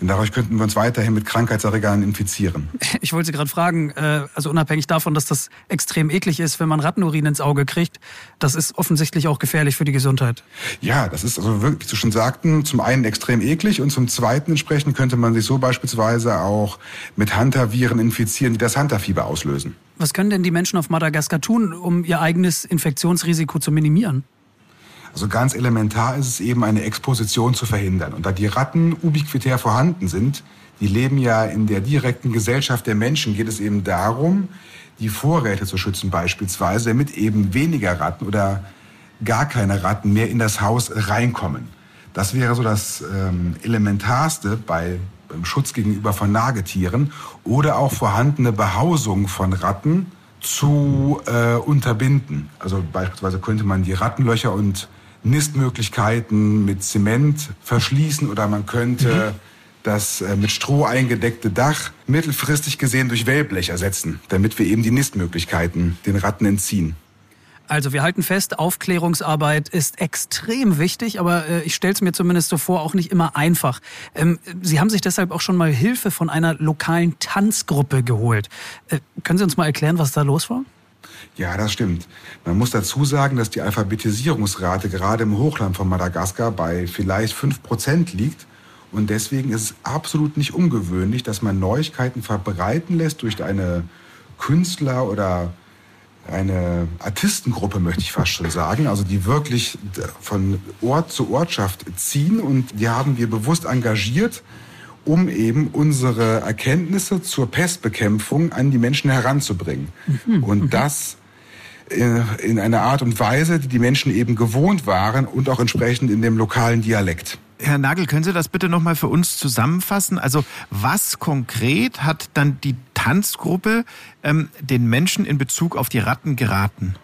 Denn dadurch könnten wir uns weiterhin mit Krankheitserregern infizieren.
Ich wollte Sie gerade fragen, äh, also unabhängig davon, dass das extrem eklig ist, wenn man Rattenurin ins Auge kriegt, das ist offensichtlich auch gefährlich für die Gesundheit.
Ja, das ist also wirklich, wie Sie schon sagten, zum einen extrem eklig und zum zweiten entsprechend könnte man sich so beispielsweise auch mit Hantaviren infizieren, die das Hantafieber auslösen.
Was können denn die Menschen auf Madagaskar tun, um ihr eigenes Infektionsrisiko zu minimieren?
Also ganz elementar ist es eben, eine Exposition zu verhindern. Und da die Ratten ubiquitär vorhanden sind, die leben ja in der direkten Gesellschaft der Menschen, geht es eben darum, die Vorräte zu schützen beispielsweise, damit eben weniger Ratten oder gar keine Ratten mehr in das Haus reinkommen. Das wäre so das ähm, Elementarste bei, beim Schutz gegenüber von Nagetieren oder auch vorhandene Behausung von Ratten zu äh, unterbinden. Also beispielsweise könnte man die Rattenlöcher und Nistmöglichkeiten mit Zement verschließen oder man könnte mhm. das äh, mit Stroh eingedeckte Dach mittelfristig gesehen durch Wellblech ersetzen, damit wir eben die Nistmöglichkeiten den Ratten entziehen.
Also wir halten fest, Aufklärungsarbeit ist extrem wichtig, aber äh, ich stelle es mir zumindest so vor, auch nicht immer einfach. Ähm, Sie haben sich deshalb auch schon mal Hilfe von einer lokalen Tanzgruppe geholt. Äh, können Sie uns mal erklären, was da los war?
Ja, das stimmt. Man muss dazu sagen, dass die Alphabetisierungsrate gerade im Hochland von Madagaskar bei vielleicht fünf Prozent liegt. Und deswegen ist es absolut nicht ungewöhnlich, dass man Neuigkeiten verbreiten lässt durch eine Künstler- oder eine Artistengruppe, möchte ich fast schon sagen, also die wirklich von Ort zu Ortschaft ziehen und die haben wir bewusst engagiert, um eben unsere Erkenntnisse zur Pestbekämpfung an die Menschen heranzubringen. Mhm. Und das äh, in einer Art und Weise, die die Menschen eben gewohnt waren und auch entsprechend in dem lokalen Dialekt.
Herr Nagel, können Sie das bitte nochmal für uns zusammenfassen? Also was konkret hat dann die Tanzgruppe ähm, den Menschen in Bezug auf die Ratten geraten?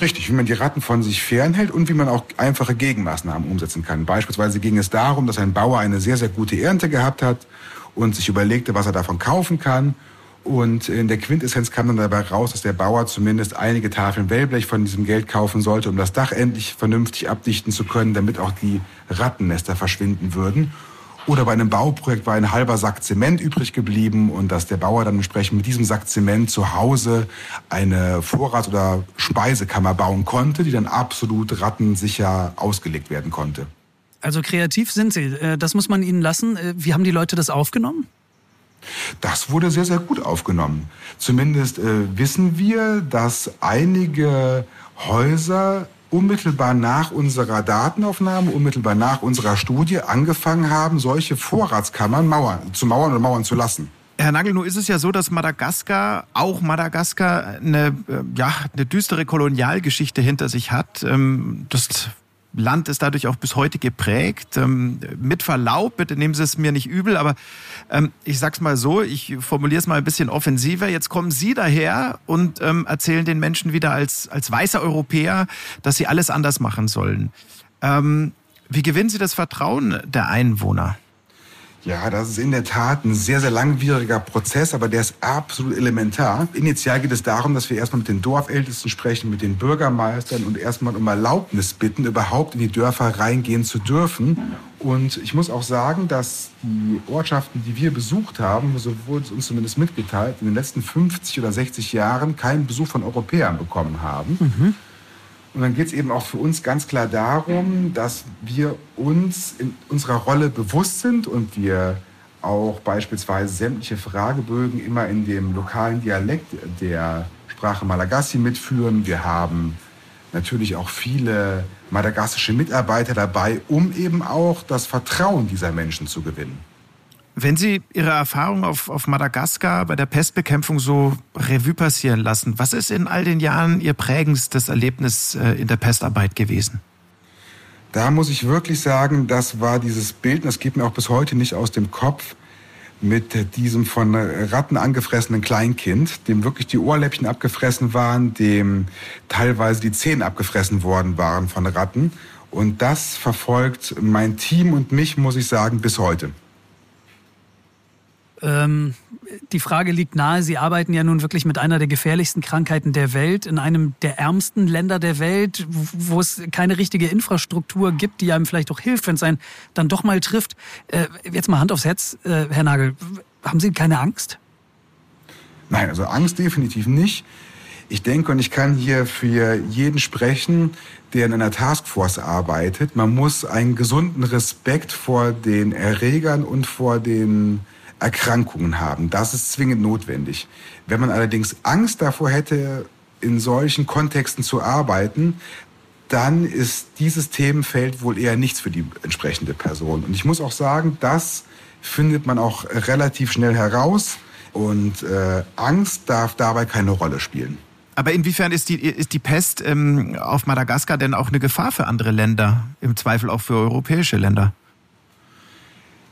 Richtig, wie man die Ratten von sich fernhält und wie man auch einfache Gegenmaßnahmen umsetzen kann. Beispielsweise ging es darum, dass ein Bauer eine sehr, sehr gute Ernte gehabt hat und sich überlegte, was er davon kaufen kann. Und in der Quintessenz kam dann dabei raus, dass der Bauer zumindest einige Tafeln Wellblech von diesem Geld kaufen sollte, um das Dach endlich vernünftig abdichten zu können, damit auch die Rattennester verschwinden würden. Oder bei einem Bauprojekt war ein halber Sack Zement übrig geblieben und dass der Bauer dann entsprechend mit diesem Sack Zement zu Hause eine Vorrats- oder Speisekammer bauen konnte, die dann absolut rattensicher ausgelegt werden konnte.
Also kreativ sind Sie, äh, das muss man Ihnen lassen. Äh, wie haben die Leute das aufgenommen?
Das wurde sehr, sehr gut aufgenommen. Zumindest äh, wissen wir, dass einige Häuser unmittelbar nach unserer Datenaufnahme, unmittelbar nach unserer Studie angefangen haben, solche Vorratskammern mauern, zu mauern oder mauern zu lassen.
Herr Nagel, nun ist es ja so, dass Madagaskar, auch Madagaskar, eine, äh, ja, eine düstere Kolonialgeschichte hinter sich hat. Ähm, das Land ist dadurch auch bis heute geprägt. Ähm, mit Verlaub, bitte nehmen Sie es mir nicht übel, aber ähm, ich sag's mal so, ich formuliere es mal ein bisschen offensiver. Jetzt kommen Sie daher und ähm, erzählen den Menschen wieder als, als weißer Europäer, dass sie alles anders machen sollen. Ähm, wie gewinnen Sie das Vertrauen der Einwohner?
Ja, das ist in der Tat ein sehr, sehr langwieriger Prozess, aber der ist absolut elementar. Initial geht es darum, dass wir erstmal mit den Dorfältesten sprechen, mit den Bürgermeistern und erstmal um Erlaubnis bitten, überhaupt in die Dörfer reingehen zu dürfen. Und ich muss auch sagen, dass die Ortschaften, die wir besucht haben, so wurde es uns zumindest mitgeteilt, in den letzten 50 oder 60 Jahren keinen Besuch von Europäern bekommen haben. Mhm. Und dann geht es eben auch für uns ganz klar darum, dass wir uns in unserer Rolle bewusst sind und wir auch beispielsweise sämtliche Fragebögen immer in dem lokalen Dialekt der Sprache Malagasy mitführen. Wir haben natürlich auch viele madagassische Mitarbeiter dabei, um eben auch das Vertrauen dieser Menschen zu gewinnen.
Wenn Sie Ihre Erfahrung auf, auf Madagaskar bei der Pestbekämpfung so Revue passieren lassen, was ist in all den Jahren Ihr prägendstes Erlebnis äh, in der Pestarbeit gewesen?
Da muss ich wirklich sagen, das war dieses Bild, und das geht mir auch bis heute nicht aus dem Kopf, mit diesem von Ratten angefressenen Kleinkind, dem wirklich die Ohrläppchen abgefressen waren, dem teilweise die Zähne abgefressen worden waren von Ratten. Und das verfolgt mein Team und mich, muss ich sagen, bis heute.
Ähm, die Frage liegt nahe, Sie arbeiten ja nun wirklich mit einer der gefährlichsten Krankheiten der Welt, in einem der ärmsten Länder der Welt, wo es keine richtige Infrastruktur gibt, die einem vielleicht auch hilft, wenn es einen dann doch mal trifft. Äh, jetzt mal Hand aufs Herz, äh, Herr Nagel, haben Sie keine Angst?
Nein, also Angst definitiv nicht. Ich denke, und ich kann hier für jeden sprechen, der in einer Taskforce arbeitet. Man muss einen gesunden Respekt vor den Erregern und vor den Erkrankungen haben. Das ist zwingend notwendig. Wenn man allerdings Angst davor hätte, in solchen Kontexten zu arbeiten, dann ist dieses Themenfeld wohl eher nichts für die entsprechende Person. Und ich muss auch sagen, das findet man auch relativ schnell heraus und äh, Angst darf dabei keine Rolle spielen.
Aber inwiefern ist die, ist die Pest ähm, auf Madagaskar denn auch eine Gefahr für andere Länder, im Zweifel auch für europäische Länder?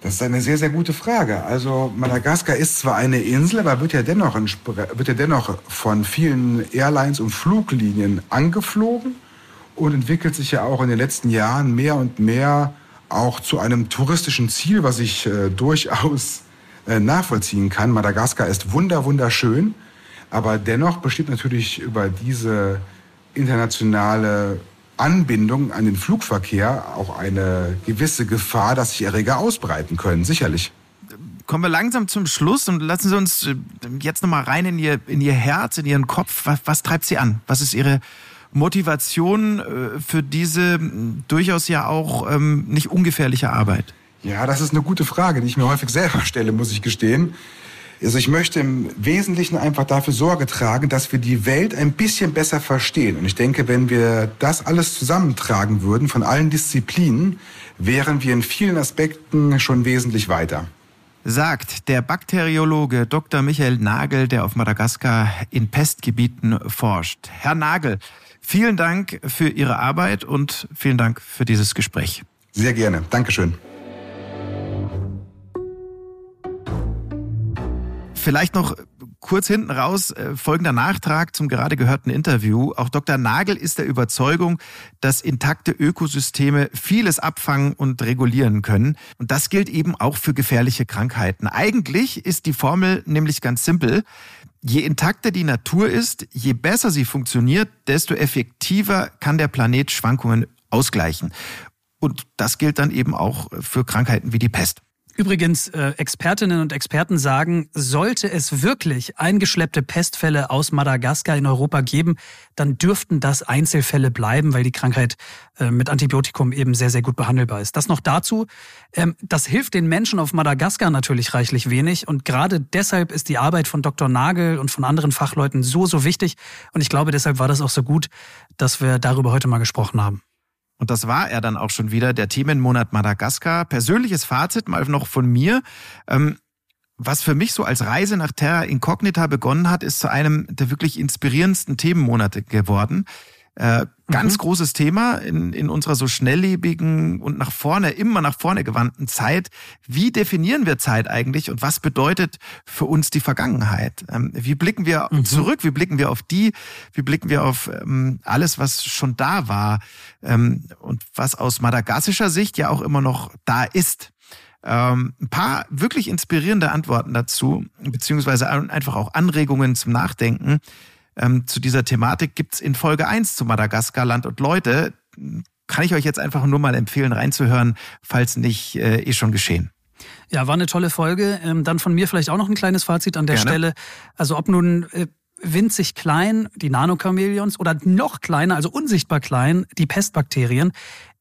Das ist eine sehr, sehr gute Frage. Also Madagaskar ist zwar eine Insel, aber wird ja dennoch, wird ja dennoch von vielen Airlines und Fluglinien angeflogen und entwickelt sich ja auch in den letzten Jahren mehr und mehr auch zu einem touristischen Ziel, was ich äh, durchaus äh, nachvollziehen kann. Madagaskar ist wunder, wunderschön, aber dennoch besteht natürlich über diese internationale Anbindung an den Flugverkehr auch eine gewisse Gefahr, dass sich Erreger ausbreiten können, sicherlich.
Kommen wir langsam zum Schluss und lassen Sie uns äh, jetzt nochmal rein in Ihr, in Ihr Herz, in Ihren Kopf. Was, was treibt Sie an? Was ist Ihre Motivation äh, für diese durchaus ja auch ähm, nicht ungefährliche Arbeit?
Ja, das ist eine gute Frage, die ich mir häufig selber stelle, muss ich gestehen. Also ich möchte im Wesentlichen einfach dafür Sorge tragen, dass wir die Welt ein bisschen besser verstehen. Und ich denke, wenn wir das alles zusammentragen würden von allen Disziplinen, wären wir in vielen Aspekten schon wesentlich weiter.
Sagt der Bakteriologe Dr. Michael Nagel, der auf Madagaskar in Pestgebieten forscht. Herr Nagel, vielen Dank für Ihre Arbeit und vielen Dank für dieses Gespräch.
Sehr gerne. Dankeschön.
Vielleicht noch kurz hinten raus äh, folgender Nachtrag zum gerade gehörten Interview. Auch Dr. Nagel ist der Überzeugung, dass intakte Ökosysteme vieles abfangen und regulieren können. Und das gilt eben auch für gefährliche Krankheiten. Eigentlich ist die Formel nämlich ganz simpel. Je intakter die Natur ist, je besser sie funktioniert, desto effektiver kann der Planet Schwankungen ausgleichen. Und das gilt dann eben auch für Krankheiten wie die Pest.
Übrigens, äh, Expertinnen und Experten sagen, sollte es wirklich eingeschleppte Pestfälle aus Madagaskar in Europa geben, dann dürften das Einzelfälle bleiben, weil die Krankheit äh, mit Antibiotikum eben sehr, sehr gut behandelbar ist. Das noch dazu. Ähm, das hilft den Menschen auf Madagaskar natürlich reichlich wenig und gerade deshalb ist die Arbeit von Dr. Nagel und von anderen Fachleuten so, so wichtig und ich glaube, deshalb war das auch so gut, dass wir darüber heute mal gesprochen haben.
Und das war er dann auch schon wieder, der Themenmonat Madagaskar. Persönliches Fazit mal noch von mir. Ähm, was für mich so als Reise nach Terra Incognita begonnen hat, ist zu einem der wirklich inspirierendsten Themenmonate geworden. Äh, ganz mhm. großes Thema in, in unserer so schnelllebigen und nach vorne, immer nach vorne gewandten Zeit. Wie definieren wir Zeit eigentlich und was bedeutet für uns die Vergangenheit? Ähm, wie blicken wir mhm. zurück? Wie blicken wir auf die? Wie blicken wir auf ähm, alles, was schon da war ähm, und was aus madagassischer Sicht ja auch immer noch da ist? Ähm, ein paar wirklich inspirierende Antworten dazu, beziehungsweise einfach auch Anregungen zum Nachdenken ähm, zu dieser Thematik gibt's in Folge 1 zu Madagaskar Land und Leute. Kann ich euch jetzt einfach nur mal empfehlen, reinzuhören, falls nicht äh, eh schon geschehen.
Ja, war eine tolle Folge. Ähm, dann von mir vielleicht auch noch ein kleines Fazit an der Gerne. Stelle. Also ob nun äh, winzig klein, die Nanochamäleons, oder noch kleiner, also unsichtbar klein, die Pestbakterien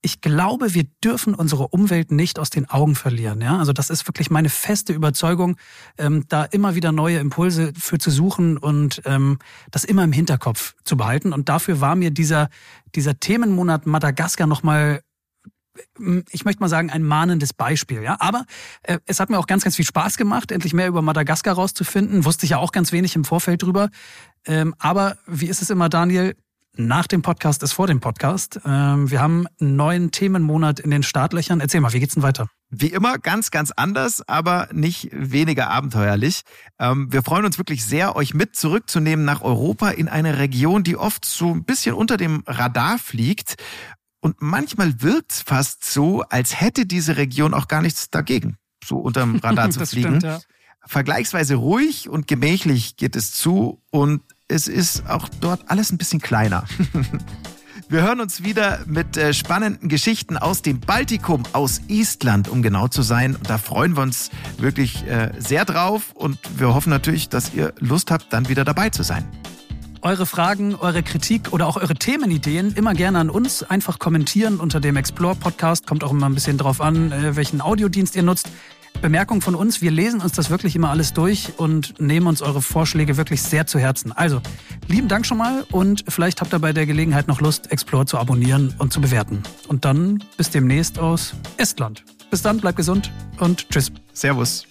ich glaube, wir dürfen unsere Umwelt nicht aus den Augen verlieren. Ja? Also das ist wirklich meine feste Überzeugung, ähm, da immer wieder neue Impulse für zu suchen und ähm, das immer im Hinterkopf zu behalten. Und dafür war mir dieser, dieser Themenmonat Madagaskar nochmal ich möchte mal sagen, ein mahnendes Beispiel. Ja, aber äh, es hat mir auch ganz, ganz viel Spaß gemacht, endlich mehr über Madagaskar rauszufinden. Wusste ich ja auch ganz wenig im Vorfeld drüber. Ähm, aber wie ist es immer, Daniel? Nach dem Podcast ist vor dem Podcast. Ähm, wir haben einen neuen Themenmonat in den Startlöchern. Erzähl mal, wie geht's denn weiter?
Wie immer ganz, ganz anders, aber nicht weniger abenteuerlich. Ähm, wir freuen uns wirklich sehr, euch mit zurückzunehmen nach Europa in eine Region, die oft so ein bisschen unter dem Radar fliegt. Und manchmal wirkt es fast so, als hätte diese Region auch gar nichts dagegen, so unterm Radar [LAUGHS] zu fliegen. Stimmt, ja. Vergleichsweise ruhig und gemächlich geht es zu und es ist auch dort alles ein bisschen kleiner. [LAUGHS] Wir hören uns wieder mit äh, spannenden Geschichten aus dem Baltikum, aus Estland, um genau zu sein. Da freuen wir uns wirklich äh, sehr drauf und wir hoffen natürlich, dass ihr Lust habt, dann wieder dabei zu sein.
Eure Fragen, eure Kritik oder auch eure Themenideen immer gerne an uns. Einfach kommentieren unter dem Explore Podcast. Kommt auch immer ein bisschen drauf an, äh, welchen Audiodienst ihr nutzt. Bemerkung von uns, wir lesen uns das wirklich immer alles durch und nehmen uns eure Vorschläge wirklich sehr zu Herzen. Also, lieben Dank schon mal und vielleicht habt ihr bei der Gelegenheit noch Lust, Explore zu abonnieren und zu bewerten. Und dann bis demnächst aus Estland. Bis dann, bleibt gesund und tschüss.
Servus.